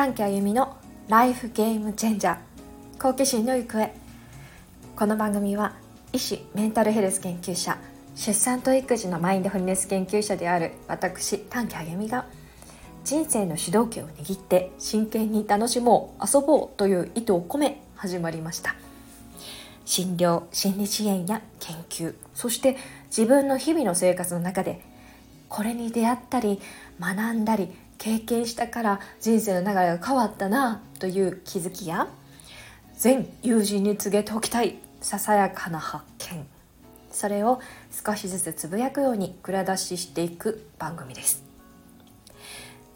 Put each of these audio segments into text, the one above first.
短期あゆみのライフゲームチェンジャー好奇心の行方。この番組は医師メンタルヘルス研究者出産と育児のマインドフルネス研究者である私短期あゆみが人生の主導権を握って真剣に楽しもう遊ぼうという意図を込め始まりました。診療心理支援や研究そして自分の日々の生活の中でこれに出会ったり学んだり経験したから人生の流れが変わったなという気づきや全友人に告げておきたいささやかな発見。それを少しずつつぶやくように蔵出ししていく番組です。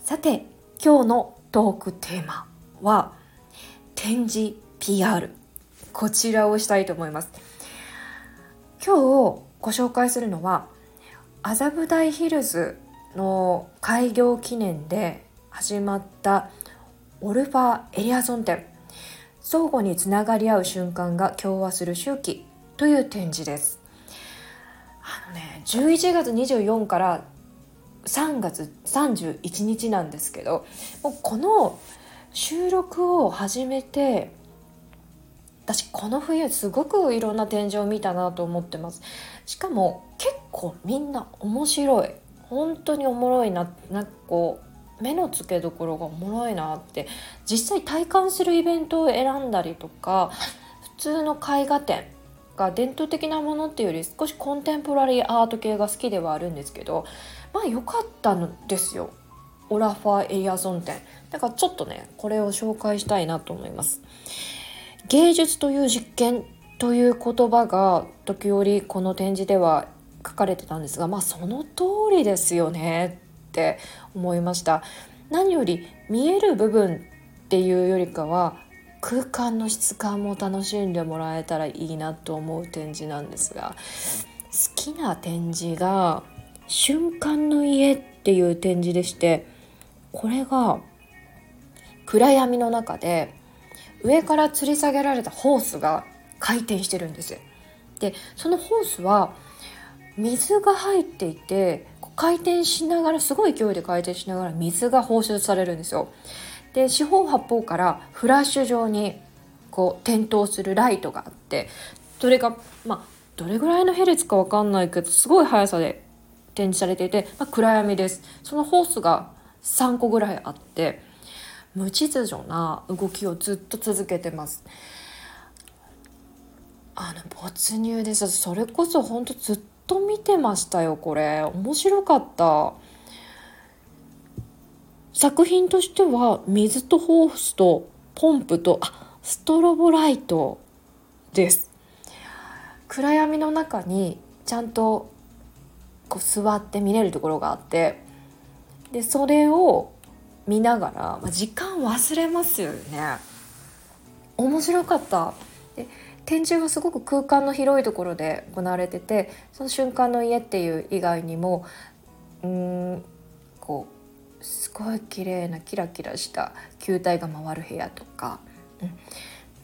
さて今日のトークテーマは展示 PR こちらをしたいと思います。今日ご紹介するのは麻布台ヒルズの開業記念で始まったオルファエリアゾン展相互につながり合う瞬間が共和する周期という展示です。あのね11月24から3月31日なんですけどもうこの収録を始めて私この冬すごくいろんな展示を見たなと思ってます。しかも結構みんな面白い。本当におもろいななんかこう目の付けどころがおもろいなって。実際体感するイベントを選んだりとか普通の絵画展が伝統的なものっていうより少しコンテンポラリーアート系が好きではあるんですけどまあ良かったんですよ。オラファーエリアゾン展。だからちょっとねこれを紹介したいなと思います。芸術という実験という言葉が時折この展示では書かれてたんですがまあその通りですよねって思いました。何より見える部分っていうよりかは空間の質感も楽しんでもらえたらいいなと思う展示なんですが好きな展示が「瞬間の家」っていう展示でしてこれが暗闇の中で上から吊り下げられたホースが回転してるんです。でそのホースは水が入っていて回転しながらすごい勢いで回転しながら水が放出されるんですよ。で四方八方からフラッシュ状にこう点灯するライトがあってそれがまあどれぐらいのヘルツか分かんないけどすごい速さで展示されていて、まあ、暗闇です。そのホースが3個ぐらいあって無秩序な動きをずっと続けてます。あの没入です。それこそ本当ずっと見てましたよこれ。面白かった。作品としては水とホースとポンプとあストロボライトです暗闇の中にちゃんとこう座って見れるところがあって。でそれを見ながら、まあ、時間忘れますよね。面白かった。で展示はすごく空間の広いところで行われててその瞬間の家っていう以外にもうんこうすごい綺麗なキラキラした球体が回る部屋とか、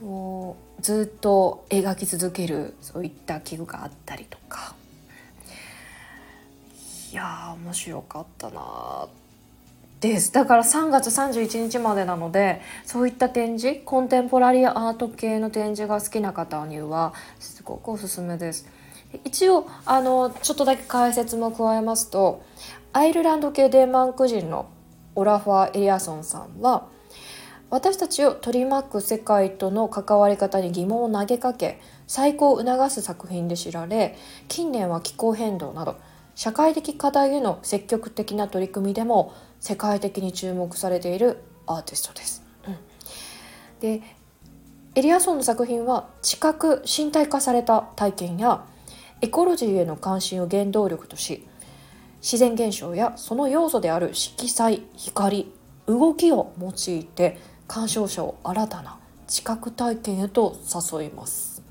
うん、もうずっと描き続けるそういった器具があったりとか。いや面白かったなです。だから3月31日までなのでそういった展示コンテンポラリーアート系の展示が好きな方にはすごくおすすめです。一応あのちょっとだけ解説も加えますとアイルランド系デンマーク人のオラファー・エリアソンさんは私たちを取り巻く世界との関わり方に疑問を投げかけ再考を促す作品で知られ近年は気候変動など社会的課題への積極的な取り組みでも世界的に注目されているアーティストです。うん、でエリアソンの作品は知覚身体化された体験やエコロジーへの関心を原動力とし自然現象やその要素である色彩光動きを用いて鑑賞者を新たな知覚体験へと誘います。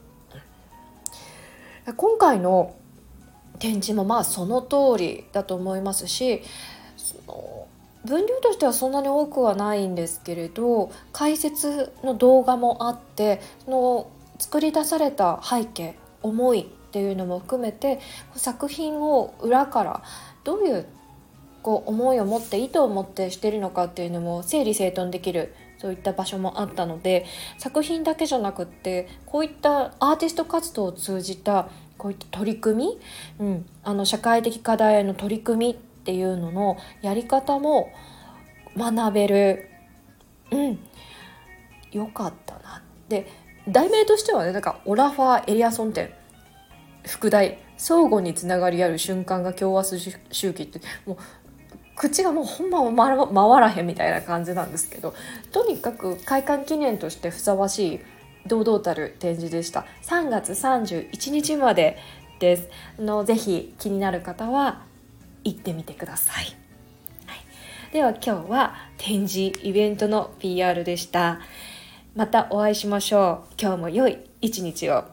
今回の展示もまあその通りだと思いますしその分量としてはそんなに多くはないんですけれど解説の動画もあってその作り出された背景思いっていうのも含めて作品を裏からどういうこう思いを持って意図を持ってしてるのかっていうのも整理整頓できるそういった場所もあったので作品だけじゃなくってこういったアーティスト活動を通じたこういった取り組み、うん、あの社会的課題への取り組みっていうののやり方も学べる、うん、よかったなで題名としてはねなんかオラファー・エリアソン展副題相互につながりある瞬間が共和数周期って。もう口がもうほんま回らへんみたいな感じなんですけど。とにかく開館記念としてふさわしい堂々たる展示でした。3月31日までです。のぜひ気になる方は行ってみてください、はい、では今日は展示イベントの PR でした。またお会いしましょう。今日も良い一日を